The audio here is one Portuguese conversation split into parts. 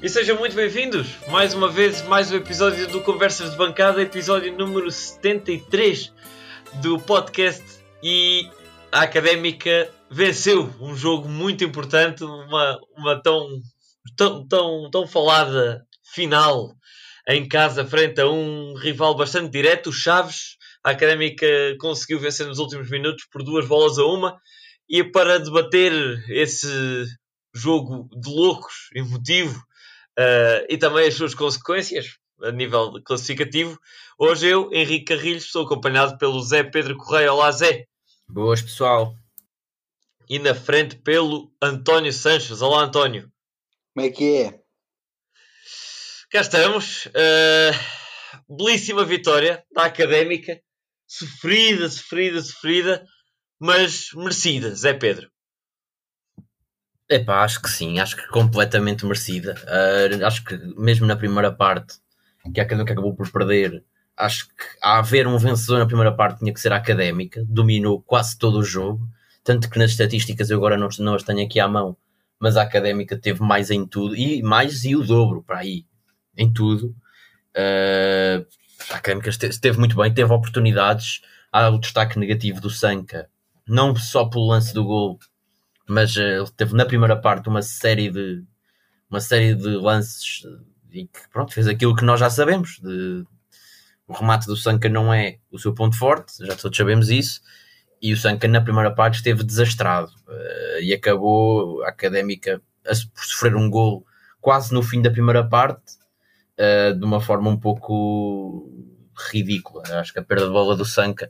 E sejam muito bem-vindos mais uma vez, mais um episódio do Conversas de Bancada, episódio número 73 do podcast. E a Académica venceu um jogo muito importante, uma, uma tão, tão, tão, tão falada final em casa, frente a um rival bastante direto, o Chaves. A Académica conseguiu vencer nos últimos minutos por duas bolas a uma. E para debater esse jogo de loucos, emotivo, uh, e também as suas consequências a nível classificativo. Hoje eu, Henrique Carrilhos, estou acompanhado pelo Zé Pedro Correia. Olá, Zé. Boas, pessoal. E na frente pelo António Sanches. Olá, António. Como é que é? Cá estamos. Uh, belíssima vitória da Académica. Sofrida, sofrida, sofrida, mas merecida, Zé Pedro. Epá, acho que sim, acho que completamente merecida. Uh, acho que mesmo na primeira parte, que a Académica acabou por perder, acho que a haver um vencedor na primeira parte tinha que ser a Académica, dominou quase todo o jogo, tanto que nas estatísticas eu agora não, não as tenho aqui à mão, mas a Académica teve mais em tudo, e mais e o dobro para aí, em tudo. Uh, a Académica esteve muito bem, teve oportunidades, há o destaque negativo do Sanca, não só pelo lance do gol, mas uh, ele teve na primeira parte uma série de uma série de lances e que pronto, fez aquilo que nós já sabemos. De, o remate do Sanka não é o seu ponto forte, já todos sabemos isso, e o Sanka na primeira parte esteve desastrado uh, e acabou a académica a, por sofrer um gol quase no fim da primeira parte, uh, de uma forma um pouco ridícula. Acho que a perda de bola do Sanka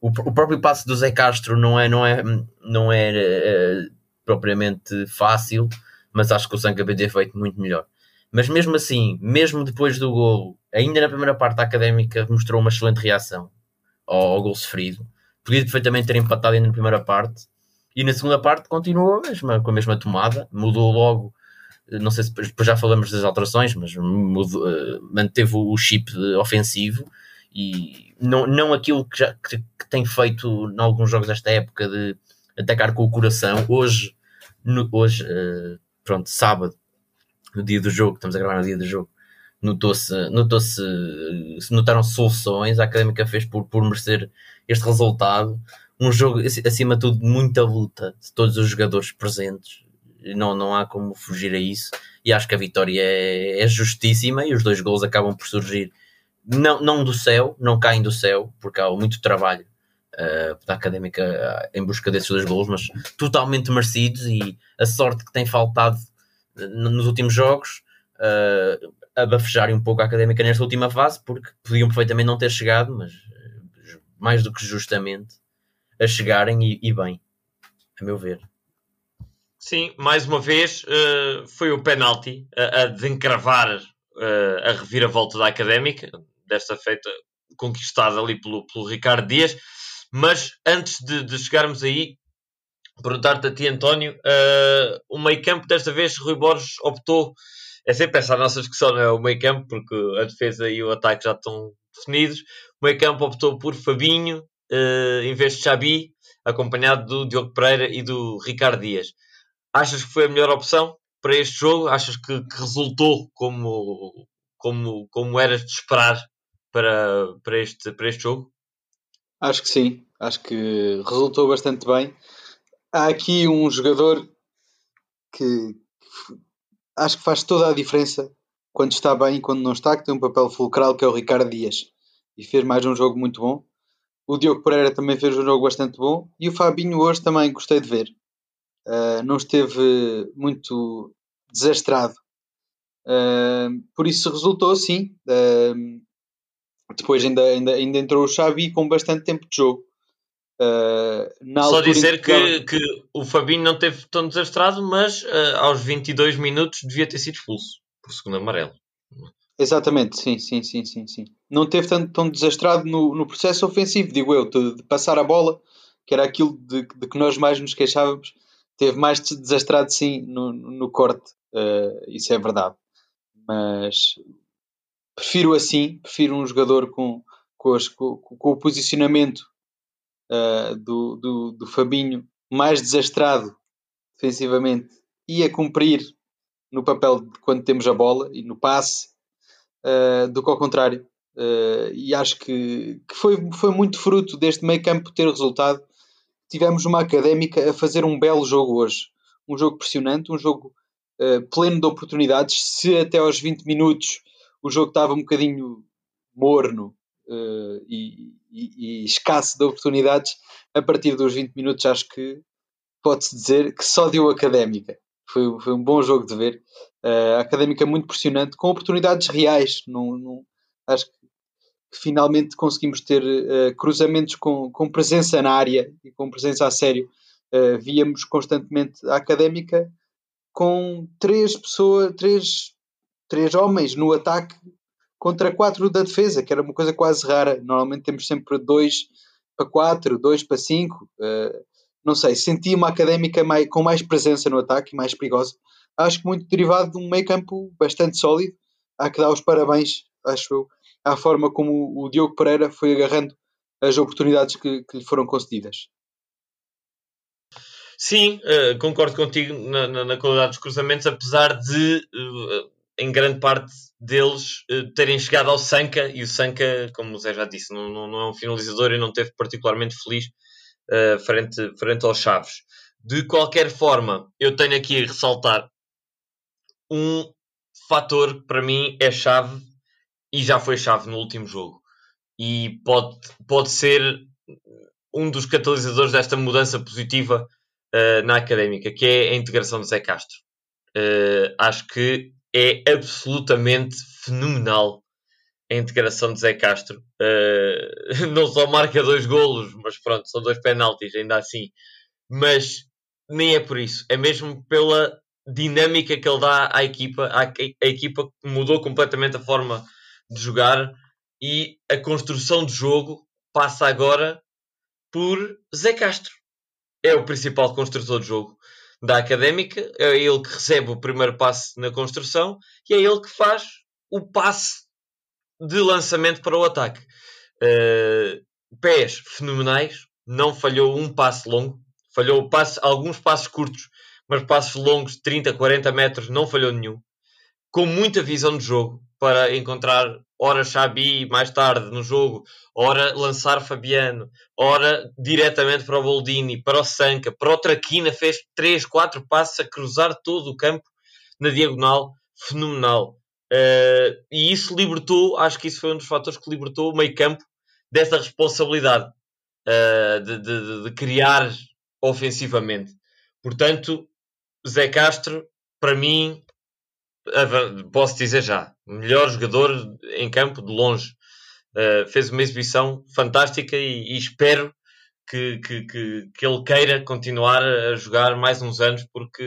o, próprio passo do Zé Castro não é, não é, não é uh, propriamente fácil, mas acho que o Sanca podia ter feito muito melhor. Mas mesmo assim, mesmo depois do gol, ainda na primeira parte a Académica mostrou uma excelente reação ao, ao gol sofrido. Podia perfeitamente ter empatado ainda na primeira parte. E na segunda parte continuou a mesma, com a mesma tomada, mudou logo. Não sei se depois já falamos das alterações, mas mudou, uh, manteve o chip ofensivo e não, não aquilo que, já, que, que tem feito em alguns jogos desta época de atacar com o coração. Hoje no, hoje, uh, pronto, sábado, no dia do jogo, estamos a gravar no dia do jogo, notou-se, notou-se, se notaram soluções, a Académica fez por, por merecer este resultado. Um jogo, acima de tudo, muita luta de todos os jogadores presentes. Não, não há como fugir a isso. E acho que a vitória é, é justíssima e os dois gols acabam por surgir não, não do céu, não caem do céu, porque há muito trabalho uh, da Académica uh, em busca desses dois gols, mas totalmente merecidos e a sorte que tem faltado uh, nos últimos jogos uh, a bafejarem um pouco a Académica nesta última fase, porque podiam perfeitamente não ter chegado, mas mais do que justamente a chegarem e, e bem, a meu ver. Sim, mais uma vez foi o penalti a, a desencravar a reviravolta da Académica, desta feita conquistada ali pelo, pelo Ricardo Dias. Mas antes de, de chegarmos aí, perguntar-te a ti, António, uh, o meio campo desta vez, Rui Borges optou, é sempre essa a nossa discussão, não é? O meio campo, porque a defesa e o ataque já estão definidos. O meio campo optou por Fabinho uh, em vez de Xabi, acompanhado do Diogo Pereira e do Ricardo Dias. Achas que foi a melhor opção para este jogo? Achas que, que resultou como, como, como eras de esperar para, para, este, para este jogo? Acho que sim, acho que resultou bastante bem. Há aqui um jogador que acho que faz toda a diferença quando está bem e quando não está, que tem um papel fulcral que é o Ricardo Dias e fez mais um jogo muito bom. O Diogo Pereira também fez um jogo bastante bom e o Fabinho hoje também gostei de ver. Uh, não esteve muito desastrado. Uh, por isso resultou sim. Uh, depois ainda, ainda, ainda entrou o Xavi com bastante tempo de jogo. Uh, Só dizer que, que, o Fabinho não teve tão desastrado, mas uh, aos 22 minutos devia ter sido expulso por segundo amarelo. Exatamente, sim, sim, sim, sim, sim. Não teve tanto tão desastrado no, no processo ofensivo, digo eu, de, de passar a bola, que era aquilo de, de, que nós mais nos queixávamos. Teve mais desastrado, sim, no, no corte, uh, isso é verdade. Mas prefiro assim, prefiro um jogador com, com, as, com, com o posicionamento uh, do, do, do, Fabinho mais desastrado defensivamente e a cumprir no papel de quando temos a bola e no passe uh, do que ao contrário. Uh, e acho que, que, foi, foi muito fruto deste meio campo ter resultado. Tivemos uma académica a fazer um belo jogo hoje. Um jogo pressionante, um jogo uh, pleno de oportunidades. Se até aos 20 minutos o jogo estava um bocadinho morno e, e, e, escasso de oportunidades, a partir dos 20 minutos acho que pode-se dizer que só deu académica. Foi, foi um bom jogo de ver. Uh, académica muito pressionante, com oportunidades reais. Não, acho que finalmente conseguimos ter uh, cruzamentos com, com presença na área e com presença a sério. Uh, víamos constantemente a académica com três pessoas, três, três homens no ataque contra quatro da defesa, que era uma coisa quase rara. Normalmente temos sempre dois para quatro, dois para cinco. Uh, não sei, senti uma académica mais, com mais presença no ataque, mais perigosa. Acho que muito derivado de um meio campo bastante sólido. Há que dar os parabéns, acho eu, à forma como o Diogo Pereira foi agarrando as oportunidades que, que lhe foram concedidas. Sim, uh, concordo contigo na, na, na, qualidade dos cruzamentos, apesar de, uh, em grande parte deles, uh, terem chegado ao Sanca, e o Sanca, como o Zé já disse, não, não, não é um finalizador e não teve particularmente feliz uh, frente, frente aos Chaves. De qualquer forma, eu tenho aqui a ressaltar um fator que para mim é chave e já foi chave no último jogo. E pode, pode ser um dos catalisadores desta mudança positiva uh, na académica, que é a integração de Zé Castro. Uh, acho que é absolutamente fenomenal a integração de Zé Castro. Uh, não só marca dois golos, mas pronto, são dois penaltis, ainda assim. Mas nem é por isso, é mesmo pela dinâmica que ele dá à equipa. A, a equipa mudou completamente a forma de jogar e a construção de jogo passa agora por Zé Castro. É o principal construtor de jogo da académica, é ele que recebe o primeiro passe na construção e é ele que faz o passe de lançamento para o ataque. Uh, pés fenomenais, não falhou um passe longo, falhou alguns passos curtos, mas passos longos de 30, 40 metros não falhou nenhum. Com muita visão de jogo para encontrar ora Xabi mais tarde no jogo, ora lançar Fabiano, ora diretamente para o Boldini, para o Sanca, para o Traquina, fez 3, 4 passos a cruzar todo o campo na diagonal, fenomenal. Uh, e isso libertou, acho que isso foi um dos fatores que libertou o meio campo dessa responsabilidade uh, de, de, de, criar ofensivamente. Portanto, Zé Castro, para mim, posso dizer já, melhor jogador em campo de longe. Uh, fez uma exibição fantástica e, e espero que, que, que, que, ele queira continuar a jogar mais uns anos porque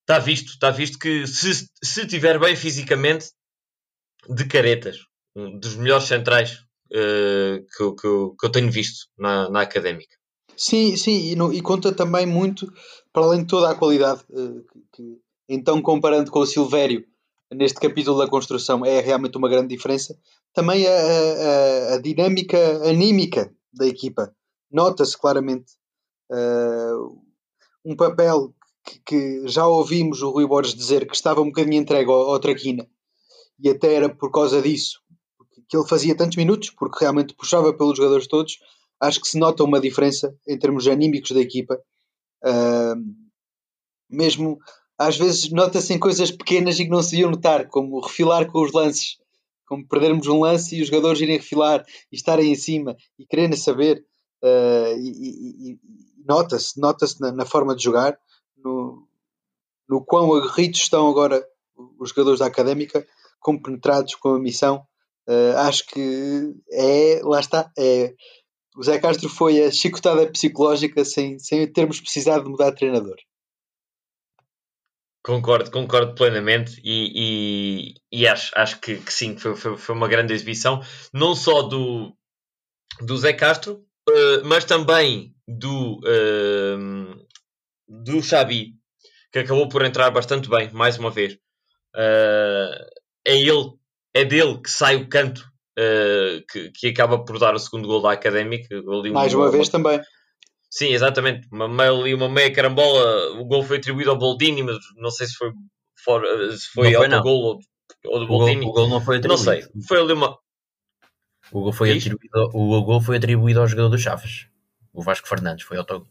está visto, está visto que se, se tiver bem fisicamente, de caretas, um dos melhores centrais uh, que, que, que, eu tenho visto na, na académica. Sim, sim, e, no, e, conta também muito, para além de toda a qualidade, uh, que, então comparando com o Silvério, neste capítulo da construção, é realmente uma grande diferença, também a, a, a dinâmica anímica da equipa. Nota-se claramente uh, um papel que, que, já ouvimos o Rui Borges dizer que estava um bocadinho entregue ao, ao Traquina e até era por causa disso que ele fazia tantos minutos, porque realmente puxava pelos jogadores todos. Acho que se nota uma diferença em termos anímicos da equipa. Uh, mesmo às vezes nota-se em coisas pequenas e que não se iam notar, como refilar com os lances, como perdermos um lance e os jogadores irem refilar e estarem em cima e quererem saber. Uh, e, e, e nota-se, nota-se na, na, forma de jogar no, no quão aguerridos estão agora os jogadores da académica, compenetrados com a missão. Uh, acho que é, lá está, é, o Zé Castro foi a chicotada psicológica sem, sem termos precisado de mudar de treinador. Concordo, concordo plenamente e, e, e acho, acho que, que sim, foi, foi, foi, uma grande exibição, não só do, do Zé Castro, uh, mas também do, uh, do Xabi, que acabou por entrar bastante bem, mais uma vez. Uh, é ele, é dele que sai o canto uh, que, que acaba por dar o segundo gol da Académica. Mais uma, uma vez também. Sim, exatamente. Uma meia, uma meia carambola, o gol foi atribuído ao Boldini, mas não sei se foi, fora, se foi, foi autogol ou, ou do Boldini. O gol, não foi atribuído. Não sei, foi ali uma... O gol foi, atribuído, o gol foi atribuído ao jogador do Chaves. O Vasco Fernandes foi autogol.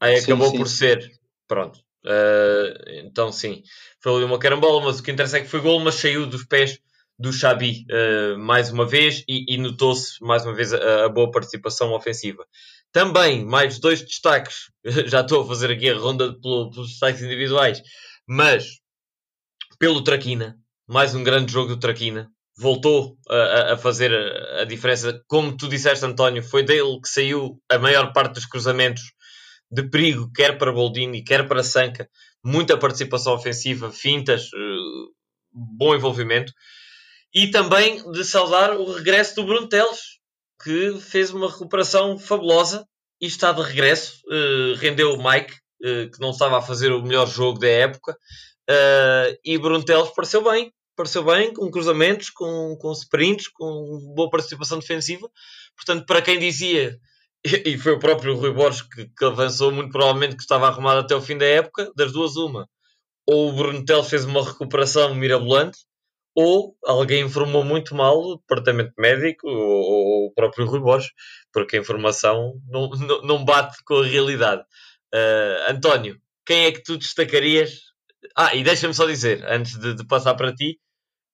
Aí acabou sim, por ser. Pronto. Uh, então sim, foi ali uma carambola, mas o que interessa é que foi gol, mas saiu dos pés do Xabi uh, mais uma vez e, e notou-se mais uma vez a, a, boa participação ofensiva. Também, mais dois destaques, já estou a fazer aqui a ronda pelo, pelos destaques individuais, mas pelo Traquina, mais um grande jogo do Traquina, voltou a, a fazer a, diferença. Como tu disseste, António, foi dele que saiu a maior parte dos cruzamentos de perigo, quer para Boldini, quer para Sanca. Muita participação ofensiva, fintas, uh, bom envolvimento. E também de saudar o regresso do Bruno Teles, que fez uma recuperação fabulosa e está de regresso. Uh, rendeu o Mike, uh, que não estava a fazer o melhor jogo da época. Uh, e Bruno Teles pareceu bem, pareceu bem, com cruzamentos, com, com sprints, com boa participação defensiva. Portanto, para quem dizia, e foi o próprio Rui Borges que, que avançou muito provavelmente que estava arrumado até o fim da época, das duas uma. Ou o Bruno Teles fez uma recuperação mirabolante, ou alguém informou muito mal o departamento médico ou, o próprio Rui Borges, porque a informação não, não, não bate com a realidade. Uh, António, quem é que tu destacarias? Ah, e deixa-me só dizer, antes de, de, passar para ti,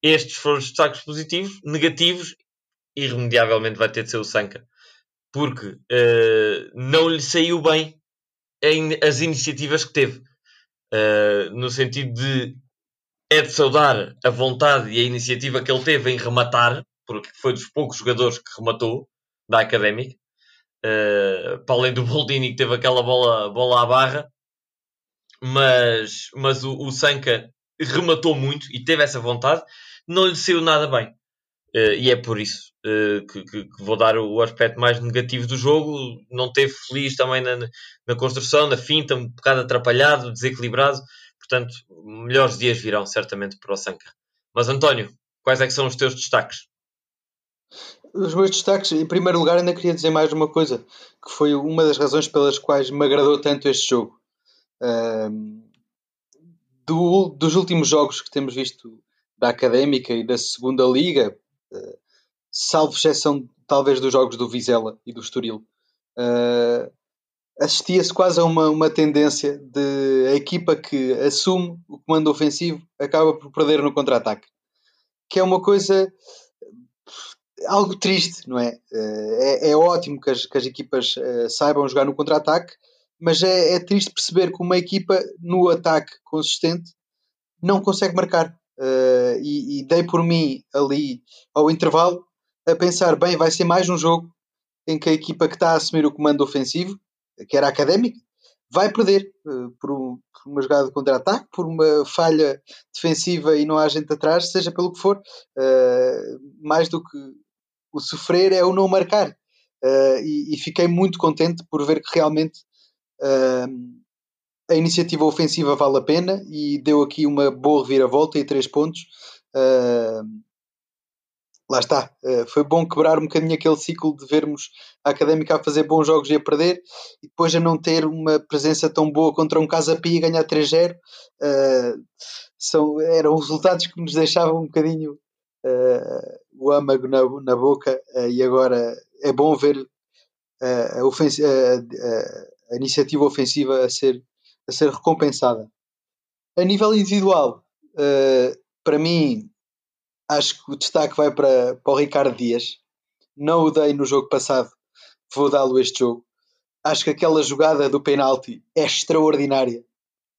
estes foram os destaques positivos, negativos, irremediavelmente vai ter de ser o Sanca, porque uh, não lhe saiu bem em, as iniciativas que teve. Uh, no sentido de é de saudar a vontade e a iniciativa que ele teve em rematar, porque foi dos poucos jogadores que rematou da Académica, uh, para além do Boldini que teve aquela bola, bola à barra, mas, mas o, o rematou muito e teve essa vontade, não lhe saiu nada bem. Uh, e é por isso uh, que, que, que, vou dar o aspecto mais negativo do jogo. Não teve feliz também na, na construção, na finta, um bocado atrapalhado, desequilibrado. Portanto, melhores dias virão certamente para o Sanca. Mas António, quais é que são os teus destaques? Os meus destaques, em primeiro lugar, ainda queria dizer mais uma coisa, que foi uma das razões pelas quais me agradou tanto este jogo. Um, do, dos últimos jogos que temos visto da Académica e da Segunda Liga, uh, salvo exceção talvez dos jogos do Vizela e do Estoril, uh, assistia-se quase a uma, uma tendência de a equipa que assume o comando ofensivo acaba por perder no contra-ataque. Que é uma coisa algo triste, não é? Eh, é, é ótimo que as, que as equipas uh, saibam jogar no contra-ataque, mas é, é, triste perceber que uma equipa no ataque consistente não consegue marcar. Uh, e, e dei por mim ali ao intervalo a pensar: bem, vai ser mais um jogo em que a equipa que está a assumir o comando ofensivo que era académica, vai perder uh, por, um, por, uma jogada de contra-ataque, por uma falha defensiva e não há gente atrás, seja pelo que for. Uh, mais do que o sofrer é o não marcar. Uh, e, e, fiquei muito contente por ver que realmente a iniciativa ofensiva vale a pena e deu aqui uma boa reviravolta e três pontos. Uh, lá está, uh, foi bom quebrar um bocadinho aquele ciclo de vermos a Académica a fazer bons jogos e a perder e depois a não ter uma presença tão boa contra um Casa Pia e ganhar 3-0 uh, eh, são, eram resultados que nos deixavam um bocadinho uh, o âmago na, na boca e agora é bom ver a, a, a, iniciativa ofensiva a ser, a ser recompensada. A nível individual, para mim acho que o destaque vai para, para o Ricardo Dias. Não o dei no jogo passado, vou dá-lo este jogo. Acho que aquela jogada do penalti é extraordinária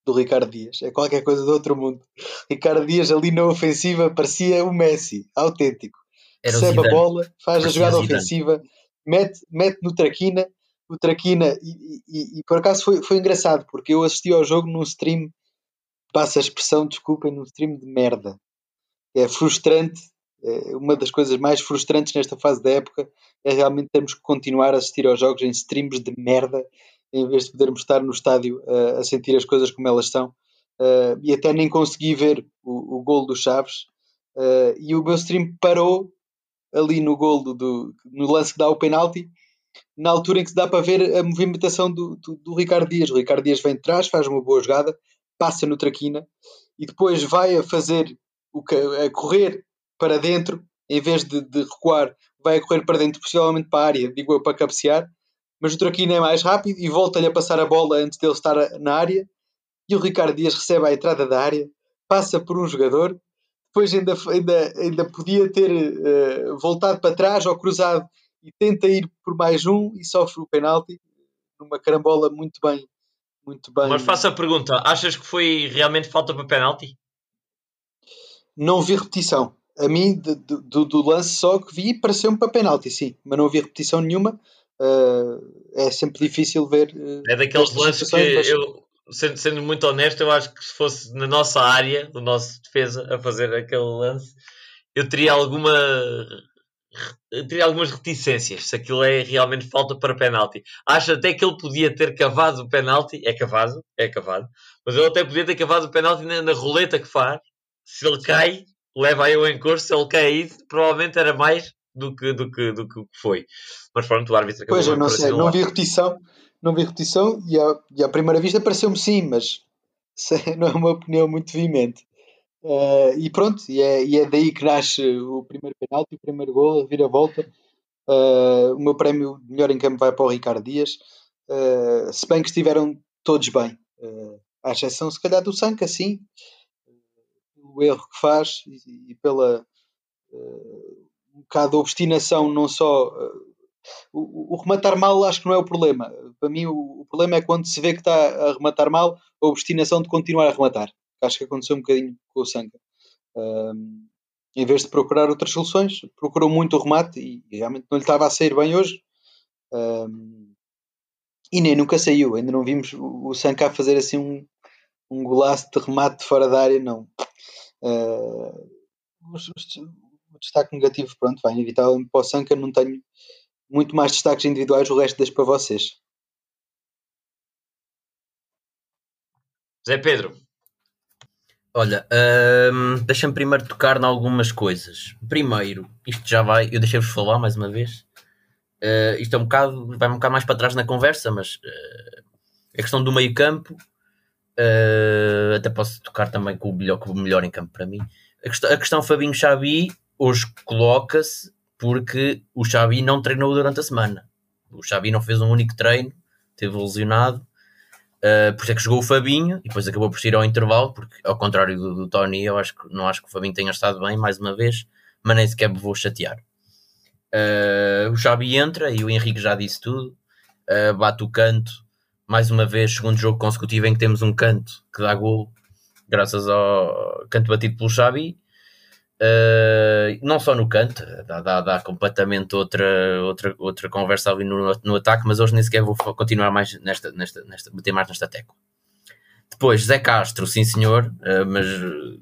do Ricardo Dias. É qualquer coisa do outro mundo. Ricardo Dias ali na ofensiva parecia o Messi, autêntico. Recebe a bola, faz a jogada ofensiva, mete, mete no Traquina, o Traquina, e, e, e, por acaso foi, foi engraçado, porque eu assisti ao jogo num stream, passa a expressão, desculpem, num stream de merda é frustrante. É uma das coisas mais frustrantes nesta fase da época é realmente termos que continuar a assistir aos jogos em streams de merda em vez de podermos estar no estádio uh, a sentir as coisas como elas são. Uh, e até nem consegui ver o, o gol do Chaves. Uh, e o meu stream parou ali no gol do, do, no lance que dá o penalti na altura em que se dá para ver a movimentação do, do, do Ricardo Dias. O Ricardo Dias vem de trás, faz uma boa jogada, passa no Traquina e depois vai a fazer o a correr para dentro, em vez de, de, recuar, vai a correr para dentro, possivelmente para a área, digo eu, para cabecear. Mas o Traquina é mais rápido e volta-lhe a passar a bola antes dele estar na área. E o Ricardo Dias recebe a entrada da área, passa por um jogador, depois ainda, ainda, ainda podia ter uh, voltado para trás ou cruzado e tenta ir por mais um e sofre o penalti numa carambola muito bem. Muito bem. Mas faça a pergunta: achas que foi realmente falta para penalti? Não vi repetição. A mim, do, do lance só que vi, pareceu-me para penalti, sim, mas não vi repetição nenhuma. Uh, é sempre difícil ver. Uh, é daqueles lances que mas... eu, sendo, sendo muito honesto, eu acho que se fosse na nossa área, do nosso defesa, a fazer aquele lance, eu teria alguma teria algumas reticências se aquilo é realmente falta para penalti. Acho até que ele podia ter cavado o penalti, é cavado, é cavado, mas ele até podia ter cavado o penalti na, na roleta que faz. Se ele cai, leva aí o encurso, se ele cai aí, provavelmente era mais do que, do que, do que foi. Mas pronto, o árbitro acabou Pois, eu não sei, não vi repetição, não vi repetição e, à, e à primeira vista pareceu-me sim, mas não é uma opinião muito veemente. Uh, e pronto, e é, e é, daí que nasce o primeiro penalti, o primeiro gol, a vira-volta. Uh, o meu prémio de melhor em campo vai para o Ricardo Dias. Uh, se bem que estiveram todos bem, à exceção se calhar do Sanca, sim, o erro que faz e, e pela um bocado de obstinação, não só. O, o, rematar mal acho que não é o problema. Para mim, o, o problema é quando se vê que está a rematar mal, a obstinação de continuar a rematar acho que aconteceu um bocadinho com o Sanca. Em vez de procurar outras soluções, procurou muito o remate e, realmente não lhe estava a sair bem hoje. Um, e nem nunca saiu, ainda não vimos o, Sanca a fazer assim um, um golaço de remate fora da área, não. Uh, o destaque negativo, pronto, vai inevitável para o Sanca, não tenho muito mais destaques individuais, o resto deixo para vocês. Zé Pedro, Olha, hum, deixa-me primeiro tocar em algumas coisas. Primeiro, isto já vai, eu deixei-vos falar mais uma vez. Uh, isto é um bocado, vai um bocado mais para trás na conversa, mas uh, a questão do meio campo, uh, até posso tocar também com o melhor, com o melhor em campo para mim. A questão, a questão Fabinho Xavi hoje coloca-se porque o Xavi não treinou durante a semana. O Xavi não fez um único treino, teve lesionado Uh, por isso é que jogou o Fabinho e depois acabou por ir ao intervalo, porque ao contrário do, do, Tony, eu acho que não acho que o Fabinho tenha estado bem mais uma vez, mas nem sequer me vou chatear. Uh, o Xabi entra e o Henrique já disse tudo, bate o canto, mais uma vez, segundo jogo consecutivo em que temos um canto que dá gol, graças ao canto batido pelo Xabi. Uh, não só no canto, dá, dá, dá, completamente outra, outra, outra conversa ali no, no ataque, mas hoje nem sequer vou continuar mais nesta, nesta, nesta bater mais nesta tecla. Depois, Zé Castro, sim senhor, uh, mas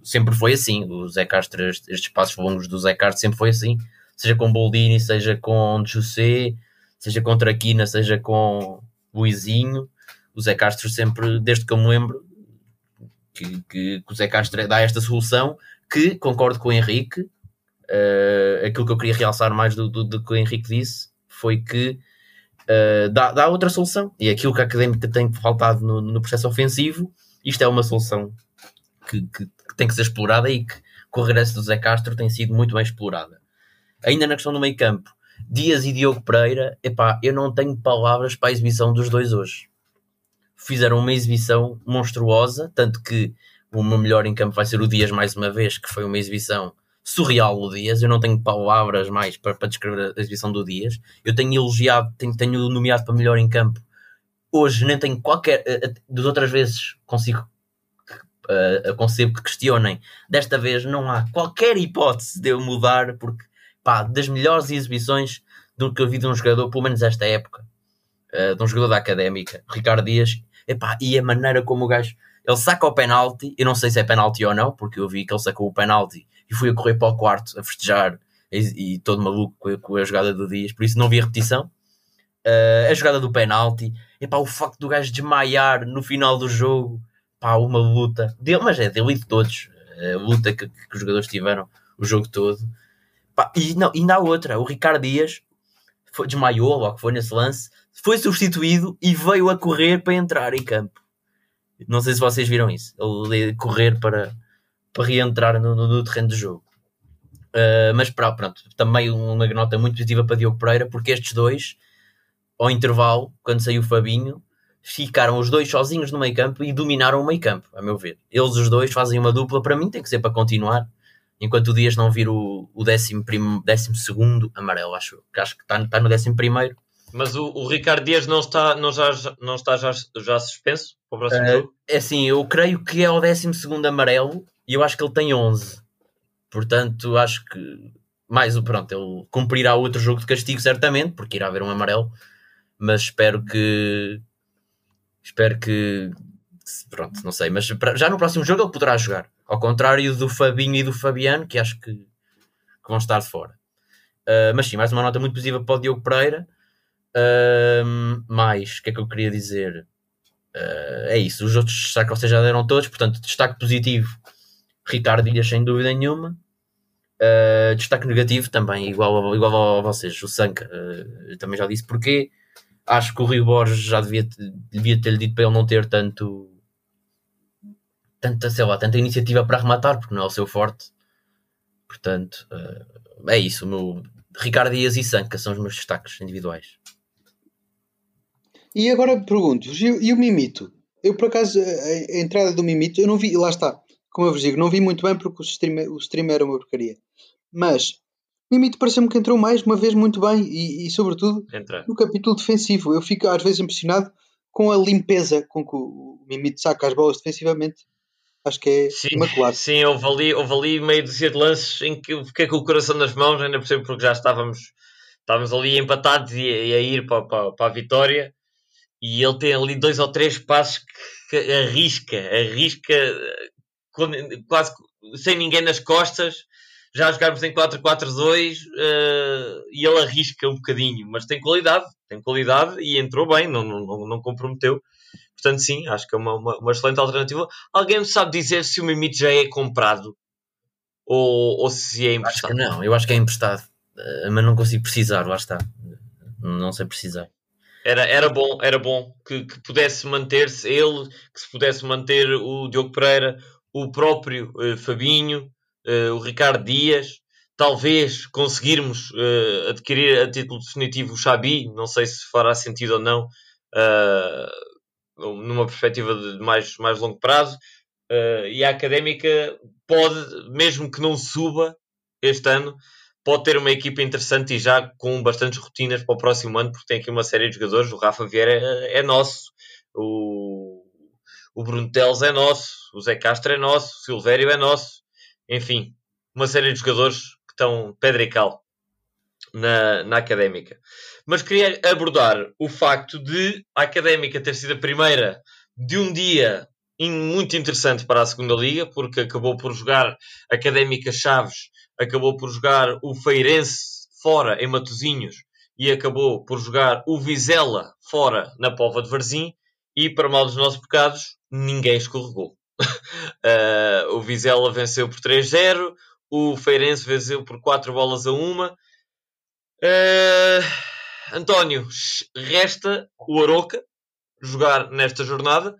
sempre foi assim. O Zé Castro, estes, estes passos longos do Zé Castro sempre foi assim, seja com Boldini, seja com José, seja com Traquina, seja com Luizinho. O Zé Castro sempre, desde que eu me lembro, que, que, que o Zé Castro dá esta solução que concordo com o Henrique. Uh, aquilo que eu queria realçar mais do, do, do que o Henrique disse foi que uh, dá, dá outra solução. E aquilo que a académica tem faltado no, no processo ofensivo, isto é uma solução que, que, que, tem que ser explorada e que com o regresso do Zé Castro tem sido muito bem explorada. Ainda na questão do meio campo, Dias e Diogo Pereira, epá, eu não tenho palavras para a exibição dos dois hoje. Fizeram uma exibição monstruosa, tanto que o meu melhor em campo vai ser o Dias mais uma vez, que foi uma exibição surreal o Dias. Eu não tenho palavras mais para, para descrever a exibição do Dias. Eu tenho elogiado, tenho, tenho nomeado para melhor em campo. Hoje nem tenho qualquer. Eh, eh, das outras vezes consigo uh, que questionem. Desta vez não há qualquer hipótese de eu mudar, porque pá, das melhores exibições do que eu vi de um jogador, pelo menos esta época, uh, de um jogador da académica, Ricardo Dias, epá, e a maneira como o gajo ele saca o penalti, eu não sei se é penalti ou não, porque eu vi que ele sacou o penalti e fui a correr para o quarto a festejar e, e todo maluco com a, com a, jogada do Dias, por isso não vi a repetição. Uh, a jogada do penalti, e pá, o facto do gajo desmaiar no final do jogo, pá, uma luta, dele, mas é dele e de todos, a luta que, que, os jogadores tiveram o jogo todo. E, não, ainda há outra, o Ricardo Dias foi, desmaiou, logo foi nesse lance, foi substituído e veio a correr para entrar em campo. Não sei se vocês viram isso. Ele correr para, para reentrar no, no, no terreno de jogo. Uh, mas pronto, também uma nota muito positiva para Diogo Pereira, porque estes dois, ao intervalo, quando saiu o Fabinho, ficaram os dois sozinhos no meio campo e dominaram o meio campo, a meu ver. Eles os dois fazem uma dupla, para mim tem que ser para continuar, enquanto o Dias não vir o, o décimo, prim, décimo segundo amarelo, acho, que acho que está, está no décimo primeiro. Mas o, o Ricardo Dias não está, não já, não está já, já suspenso para o próximo uh, jogo? É assim, eu creio que é o décimo segundo amarelo e eu acho que ele tem 11. Portanto, acho que mais o pronto, ele cumprirá outro jogo de castigo certamente, porque irá haver um amarelo, mas espero que espero que pronto, não sei, mas já no próximo jogo ele poderá jogar, ao contrário do Fabinho e do Fabiano, que acho que, que vão estar de fora. Uh, mas sim, mais uma nota muito positiva para o Diogo Pereira. Uh, mais, o que é que eu queria dizer? Uh, é isso, os outros destaques vocês já deram todos, portanto, destaque positivo Ricardo Dias, sem dúvida nenhuma. Uh, destaque negativo também, igual, igual a vocês, o Sanca. Uh, também já disse porquê. Acho que o Rio Borges já devia, devia ter-lhe dito para ele não ter tanto. Tanta, sei lá, tanta iniciativa para arrematar, porque não é o seu forte. Portanto, é isso. O meu, Ricardo Dias e Sanca são os meus destaques individuais. E agora pergunto, e, o Mimito? Eu, por acaso, a, a, entrada do Mimito, eu não vi, lá está como eu vos digo, não vi muito bem porque o stream, o stream era uma porcaria. Mas o Mimito pareceu-me que entrou mais uma vez muito bem e, e sobretudo Entra. no capítulo defensivo. Eu fico às vezes impressionado com a limpeza com que o Mimito saca as bolas defensivamente. Acho que é sim, imaculado. Sim, houve ali, houve ali meio dúzia de lances em que eu fiquei com o coração nas mãos, ainda por porque já estávamos, estávamos ali empatados e, e a ir para, para, para a vitória. E ele tem ali dois ou três passos que, arrisca, arrisca quase sem ninguém nas costas, já jogarmos em 4-4-2 uh, e ele arrisca um bocadinho, mas tem qualidade, tem qualidade e entrou bem, não, não, não comprometeu. Portanto, sim, acho que é uma, uma, uma excelente alternativa. Alguém sabe dizer se o Mimito já é comprado ou, ou se é emprestado? Acho que não, eu acho que é emprestado, uh, mas não consigo precisar, lá está. Não sei precisar. Era, era bom, era bom que, que pudesse manter-se ele, que se pudesse manter o Diogo Pereira, o próprio uh, Fabinho, uh, o Ricardo Dias, talvez conseguirmos uh, adquirir a título definitivo o Xabi, não sei se fará sentido ou não, numa perspectiva de mais, mais longo prazo, e a Académica pode, mesmo que não suba este ano, pode ter uma equipa interessante e já com bastantes rotinas para o próximo ano, porque tem aqui uma série de jogadores, o Rafa Vieira é, é nosso, o o Bruno Teles é nosso, o Zé Castro é nosso, o Silvério é nosso, enfim, uma série de jogadores que estão pedra e cal na, na académica. Mas queria abordar o facto de a académica ter sido a primeira de um dia muito interessante para a segunda liga, porque acabou por jogar Académica Chaves, acabou por jogar o Feirense fora em Matozinhos e acabou por jogar o Vizela fora na Pova de Varzim e para mal dos nossos pecados ninguém escorregou. uh, o Vizela venceu por 3-0, o Feirense venceu por 4 bolas a 1. Uh, António, resta o Aroca jogar nesta jornada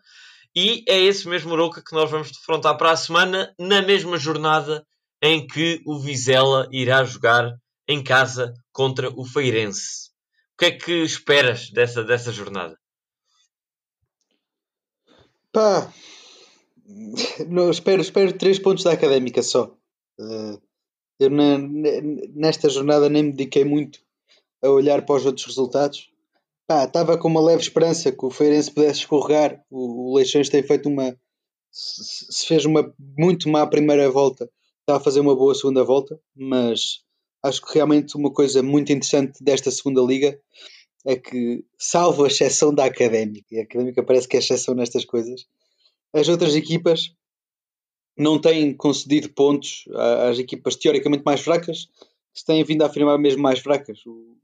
e é esse mesmo Aroca que nós vamos defrontar para a semana, na mesma jornada em que o Vizela irá jogar em casa contra o Feirense. O que é que esperas dessa, dessa jornada? Pá, não, espero, espero três pontos da académica só. Uh, eu na, nesta jornada nem me dediquei muito a olhar para os outros resultados. Pá, estava com uma leve esperança que o Feirense pudesse escorregar. O, o Leixões tem feito uma. Se fez uma muito má primeira volta, está a fazer uma boa segunda volta, mas acho que realmente uma coisa muito interessante desta segunda liga é que, salvo a exceção da Académica, e a Académica parece que é exceção nestas coisas, as outras equipas não têm concedido pontos às equipas teoricamente mais fracas, se têm vindo a afirmar mesmo mais fracas. O,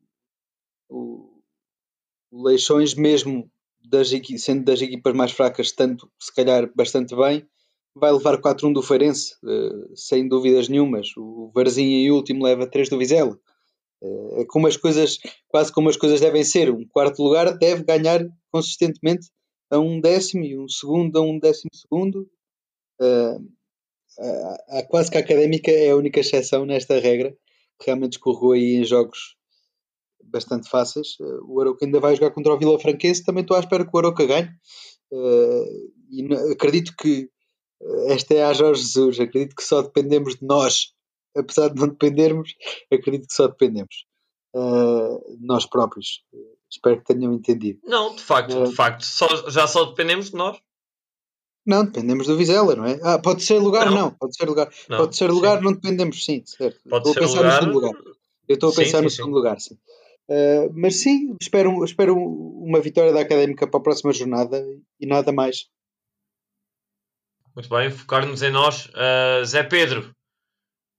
o, o Leixões, mesmo das, sendo das equipas mais fracas, tanto se calhar bastante bem, vai levar 4-1 do Feirense, uh, sem dúvidas nenhumas. O Varzim em último leva 3 do Vizela. É, é como as coisas, quase como as coisas devem ser. Um quarto lugar deve ganhar consistentemente a um décimo e um segundo a um décimo segundo. Uh, a, a, quase que a académica é a única exceção nesta regra, que realmente escorregou aí em jogos bastante fáceis. O Aroca ainda vai jogar contra o Vila Franquense, também estou à espera que o Aroca ganhe. Uh, e acredito que esta é a Jorge Jesus, acredito que só dependemos de nós, apesar de não dependermos, acredito que só dependemos uh, de nós próprios. Espero que tenham entendido. Não, de facto, uh, de facto, só, já só dependemos de nós. Não, dependemos do Vizela, não é? Ah, pode ser lugar, não. não pode ser lugar. Não, pode ser lugar, sim. não dependemos, sim, certo. Pode estou a pensar lugar... no segundo lugar. Eu estou a sim, pensar sim, no segundo lugar, sim. Uh, mas sim, espero, espero uma vitória da Académica para a próxima jornada e nada mais. Muito bem, focar-nos em nós. Uh, Zé Pedro,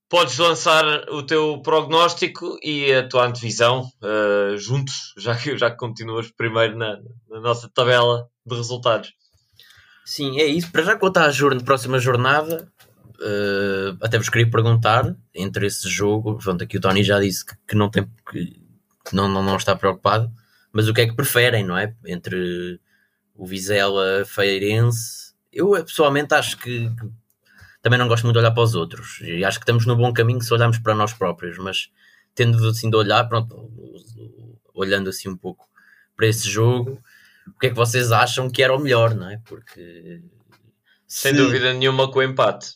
podes lançar o teu prognóstico e a tua antevisão uh, juntos, já que, já que continuas primeiro na, na, nossa tabela de resultados. Sim, é isso. Para já contar a jornada, próxima jornada, uh, até vos queria perguntar, entre esse jogo, pronto, aqui o Tony já disse que, que não tem que, não, não, não está preocupado, mas o que é que preferem, não é? Entre o Vizela Feirense eu pessoalmente acho que, que, também não gosto muito de olhar para os outros e acho que estamos no bom caminho se olharmos para nós próprios, mas tendo assim de olhar, pronto, olhando assim um pouco para esse jogo, o que é que vocês acham que era o melhor, não é? Porque sem se... dúvida nenhuma com o empate.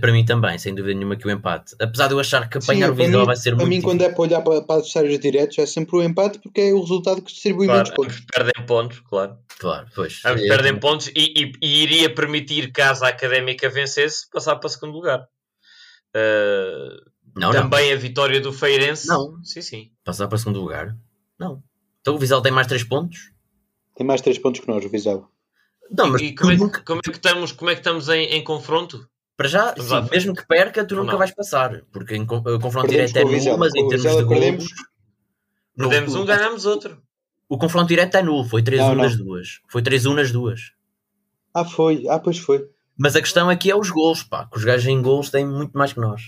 Para mim também, sem dúvida nenhuma que o empate. Apesar de eu achar que apanhar Sim, o Vizela vai ser muito. Para mim, quando é para olhar para, para adversários diretos, é sempre o empate porque é o resultado que distribui claro, muitos pontos. Perdem pontos, claro. Claro, pois. Ambos é, perdem é, pontos e, e, e, iria permitir, caso a académica vencesse, passar para o segundo lugar. Uh, não, também não. a vitória do Feirense. Não. Sim, sim. Passar para o segundo lugar? Não. Então o Vizela tem mais 3 pontos? Tem mais 3 pontos que nós, o Vizela. Não, mas e como, é, nunca... como, é, que estamos, como é que estamos em, em confronto? Para já, sim, mesmo que perca, tu nunca vais passar, porque em confronto direto é nulo, mas em termos de gols. Perdemos um, ganhamos outro. O confronto direto é nulo, foi 3-1 nas duas. Foi 3-1 nas duas. Ah, foi. Ah, pois foi. Mas a questão aqui é os gols, pá, que os gajos em gols têm muito mais que nós.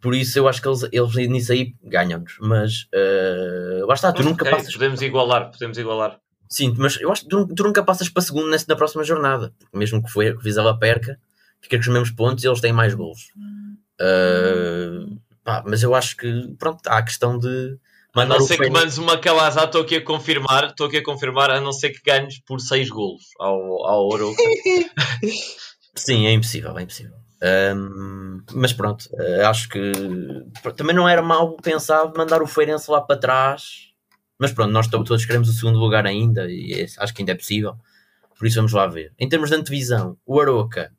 Por isso eu acho que eles, eles nisso aí ganham-nos. Mas uh, lá está, tu nunca okay, passas. Podemos igualar, podemos igualar. Sim, mas eu acho que tu, tu nunca passas para segundo nessa, na próxima jornada. Mesmo que, foi, que Vizela perca, fica com os mesmos pontos e eles têm mais gols. Uh, pá, mas eu acho que, pronto, há a questão de. A não ser que mandes uma calazada, estou aqui a confirmar, estou aqui a confirmar, a não ser que ganhes por 6 golos ao, ao Oroca. Sim, é impossível, é impossível. Um, mas pronto, uh, acho que também não era mal pensado mandar o Feirense lá para trás. Mas pronto, nós todos queremos o segundo lugar ainda e é, acho que ainda é possível. Por isso vamos lá ver. Em termos de antevisão, o Aroca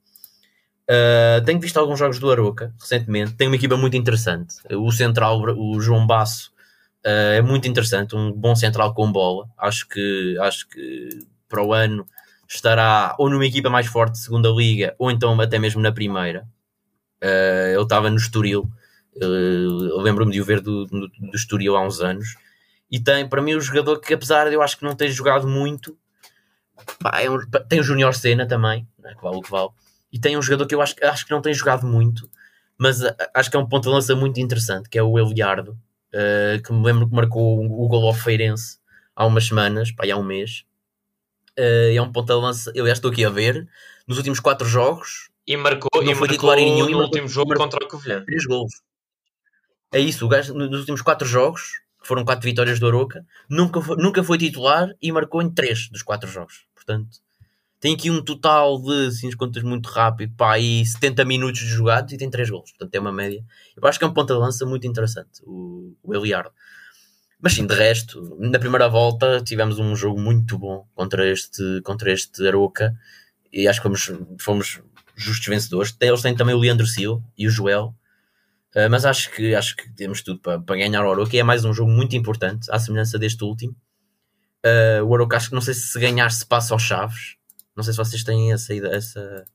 Uh, tenho visto alguns jogos do Aroca recentemente. Tem uma equipa muito interessante. O central, o João Basso, uh, é muito interessante. Um bom central com bola. Acho que, acho que para o ano estará ou numa equipa mais forte de segunda liga ou então até mesmo na primeira. Uh, ele estava no Estoril. lembro-me de o ver do, do, do Estoril há uns anos. E tem, para mim, o um jogador que, apesar de eu acho que não ter jogado muito, pá, é um, tem o Júnior Senna também, né, que vale o que vale e tem um jogador que eu acho, acho que não tem jogado muito, mas acho que é um ponto de lança muito interessante, que é o Eliardo, uh, que me lembro que marcou o gol ao Feirense há umas semanas, pá, há um mês. Uh, é um ponto de lança, eu já estou aqui a ver, nos últimos quatro jogos. E marcou, não e foi titular em nenhum no último jogo contra o Covilhã. Três gols. É isso, o gajo nos últimos quatro jogos, que foram quatro vitórias do Oroca, nunca foi, nunca foi titular e marcou em três dos quatro jogos. Portanto, tem aqui um total de, assim, as contas muito rápido, pá, aí 70 minutos de jogados e tem 3 gols. Portanto, é uma média. Eu acho que é um ponto de lança muito interessante, o, o Eliardo. Mas sim, de resto, na primeira volta tivemos um jogo muito bom contra este, contra este Aroca e acho que fomos, fomos justos vencedores. Eles têm também o Leandro Silva e o Joel, uh, mas acho que, acho que temos tudo para, para ganhar o Aroca e é mais um jogo muito importante, à semelhança deste último. Uh, o Aroca acho que não sei se ganhar se passa aos Chaves, não sei se vocês têm essa essa.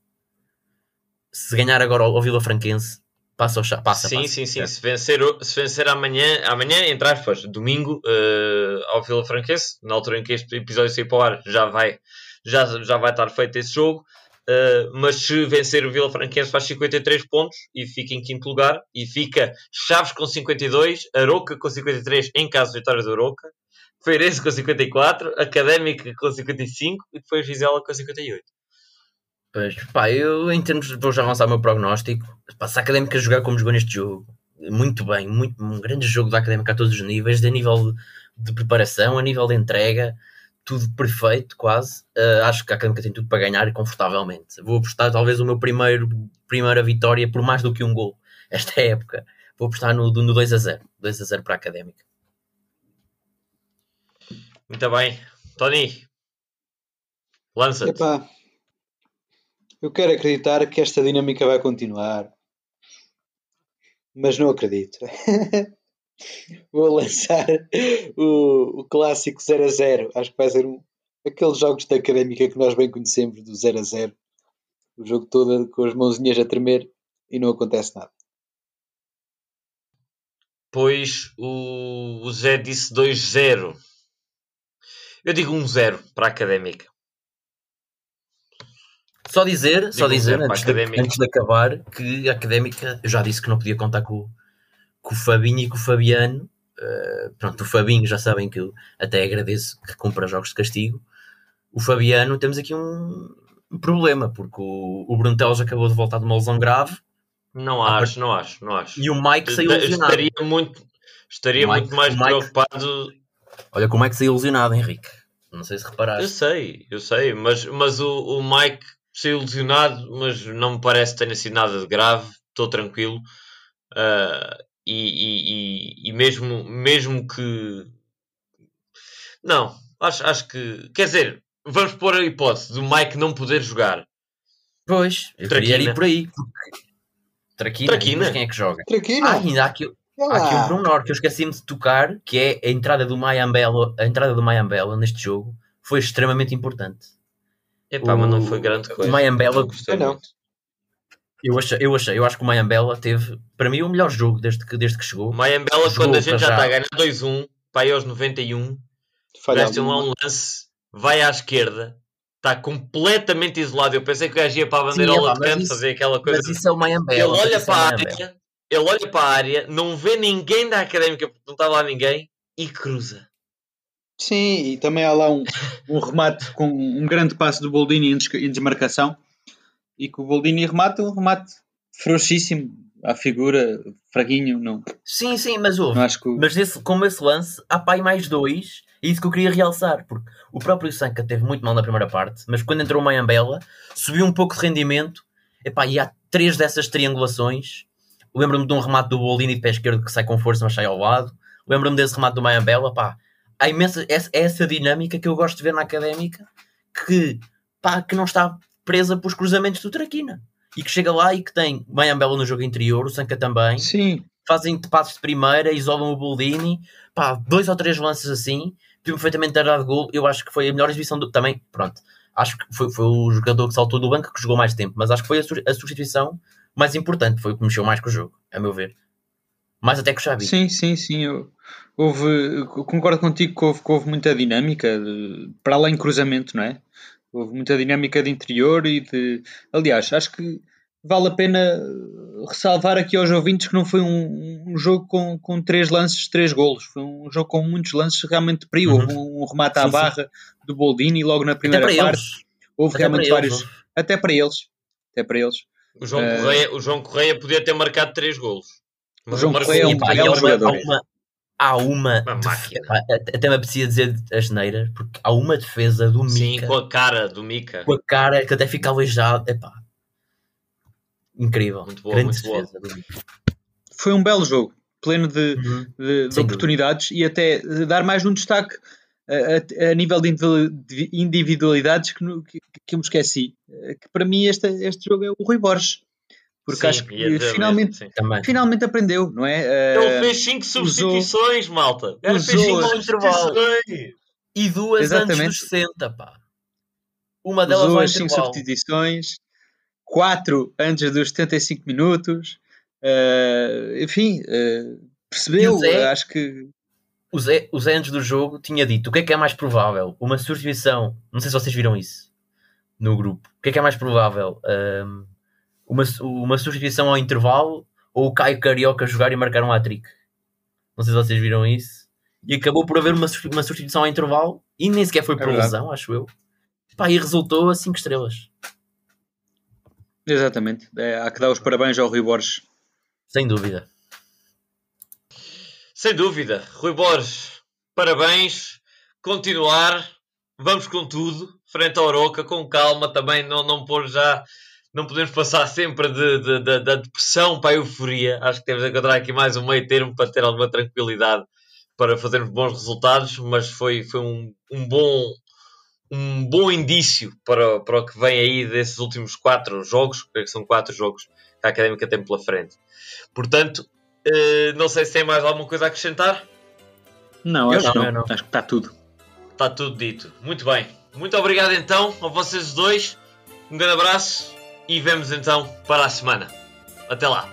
Se ganhar agora ao Vila Franquense, passa ou passa. Sim, passa. sim, sim. Se vencer, se vencer amanhã, amanhã, entre aspas, domingo, uh, ao Vila Franquense, na altura em que este episódio sair para o ar, já vai, já, já vai estar feito esse jogo. Uh, mas se vencer o Vila Franquense faz 53 pontos e fica em quinto lugar e fica Chaves com 52, Aroca com 53 em caso de vitória do Aroca, Feirense com 54, Académica com 55 e depois Vizela com 58. Pois, pá, eu em termos vou já avançar o meu prognóstico, se a Académica jogar como jogou neste jogo, muito bem, muito, um grande jogo da Académica a todos os níveis, de nível de preparação, a nível de entrega, tudo perfeito, quase. Uh, acho que a Académica tem tudo para ganhar confortavelmente. Vou apostar talvez o meu primeiro, primeira vitória por mais do que um gol esta época. Vou apostar no, no 2 a 0. 2 a 0 para a Académica. Muito bem. Tony, lança-te. Eu quero acreditar que esta dinâmica vai continuar, mas não acredito. Vou lançar o, o clássico 0 a 0. Acho que vai ser um, aqueles jogos da académica que nós bem conhecemos, do 0 a 0. O jogo todo com as mãozinhas a tremer e não acontece nada. Pois o, o Zé disse 2-0. Eu digo 1-0 para a académica. Só dizer, digo só dizer antes de, antes de acabar que a académica, eu já disse que não podia contar com, com o Fabinho e com o Fabiano. Uh, pronto, o Fabinho já sabem que eu até agradeço que compra jogos de castigo. O Fabiano temos aqui um, um problema, porque o, o acabou de voltar de uma lesão grave. Não acho, não acho, não acho. E o Mike saiu lesionado. Estaria muito, estaria Mike, muito mais Mike, preocupado. Olha como é que saiu lesionado, Henrique. Não sei se reparaste. Eu sei, eu sei, mas, mas o, o Mike saiu lesionado, mas não me parece que tenha sido nada de grave. Estou tranquilo. Uh, e, e, e, mesmo, mesmo que. Não, acho, acho que. Quer dizer, vamos pôr a hipótese do Mike não poder jogar. Pois, eu Traquina. queria ir por aí. Traquina, Traquina. Mas quem é que joga? Traquina. Ah, ainda há aqui, há aqui um pormenor que eu esqueci-me de tocar, que é a entrada do Mayambela, a entrada do Mayambela neste jogo foi extremamente importante. Epá, o, mas não foi grande coisa. O Mayambela, não, não. Eu achei, eu achei, eu acho que o Mayambela teve, para mim, o melhor jogo desde que, desde que chegou. Mayambela, quando a gente já está a ganhar 2-1, para aí aos 91, veste lá um lance, vai à esquerda, está completamente isolado. Eu pensei que o gajo ia para a bandeirola de canto fazer aquela coisa. Mas isso é o Mayambela. Ele olha para é a área, ele olha para a área, não vê ninguém da académica, porque não está lá ninguém, e cruza. Sim, e também há lá um, um remate com um grande passo do Boldini em desmarcação e que o Boldini remata um remate frouxíssimo à figura, fraguinho, não. Sim, sim, mas houve. Que... Mas esse, como esse lance, há pai mais dois, e isso que eu queria realçar, porque o próprio Sanka teve muito mal na primeira parte, mas quando entrou o Mayambela, subiu um pouco de rendimento, epá, e há três dessas triangulações. Lembro-me de um remate do Boldini de pé esquerdo que sai com força, mas sai ao lado. Lembro-me desse remate do Mayambela, pá. Há imensa, essa, essa dinâmica que eu gosto de ver na académica, que, pá, que não está presa pelos cruzamentos do Traquina. E que chega lá e que tem Mayambela no jogo interior, o Sanca também. Sim. Fazem passos de primeira, isolam o Boldini. Pá, dois ou três lances assim. Podiam perfeitamente ter dado gol. Eu acho que foi a melhor exibição do... Também, pronto. Acho que foi, foi o jogador que saltou do banco que jogou mais tempo. Mas acho que foi a, a substituição mais importante. Foi o que mexeu mais com o jogo, a meu ver. Mais até que o Xavi. Sim, sim, sim. Eu, houve, concordo contigo que houve, que houve muita dinâmica, de, para além cruzamento, não é? Houve muita dinâmica de interior e de. Aliás, acho que vale a pena ressalvar aqui aos ouvintes que não foi um, um jogo com, com três lances, três golos. Foi um jogo com muitos lances realmente de perigo. Uhum. Houve um, um remate sim, à barra sim. do Boldini logo na primeira parte. Eles. Houve até realmente vários. Eles. Até para eles. Até para eles. O João, uh... Correia, o João Correia podia ter marcado três golos. o João Correia é um, jogador. Uma, há uma, uma até me apetecia dizer as neiras, porque há uma defesa do Mika. Sim, com a cara do Mika. Com a cara que até fica aleijado. Epá. Incrível. Muito boa, Grande muito defesa boa. do Mika. Foi um belo jogo, pleno de, uhum. de, de oportunidades dúvida. e até dar mais um destaque a, a, nível de individualidades que, que, que eu me esqueci. Que para mim este, este jogo é o Rui Borges porque sim, acho que finalmente, mesmo, finalmente aprendeu, não é? Uh, Ele fez 5 substituições, usou, malta. Ele fez 5 substituições. E duas Exatamente. antes dos 60, pá. Uma delas usou as 5 substituições, 4 antes dos 75 minutos. Uh, enfim, uh, percebeu, acho que. O Zé, o Zé, antes do jogo, tinha dito o que é que é mais provável? Uma substituição, não sei se vocês viram isso no grupo. O que é que é mais provável? Um, uma, uma substituição ao intervalo ou o Caio Carioca jogar e marcar um hat-trick? Não sei se vocês viram isso. E acabou por haver uma, uma substituição ao intervalo e nem sequer foi por é lesão, acho eu. Pá, e resultou a 5 estrelas. Exatamente. É, há que dar os parabéns ao Rui Borges. Sem dúvida. Sem dúvida. Rui Borges, parabéns. Continuar. Vamos com tudo. Frente ao Oroca, com calma. Também não, não pôr já. Não podemos passar sempre de, de, de, da depressão para a euforia. Acho que temos de encontrar aqui mais um meio termo para ter alguma tranquilidade para fazermos bons resultados. Mas foi, foi um, um bom um bom indício para, para o que vem aí desses últimos quatro jogos, que são quatro jogos que a Académica tem pela frente. Portanto, eh, não sei se tem mais alguma coisa a acrescentar. Não, acho, não, não. acho que está tudo. Está tudo dito. Muito bem. Muito obrigado então a vocês dois. Um grande abraço e vemos então para a semana. Até lá.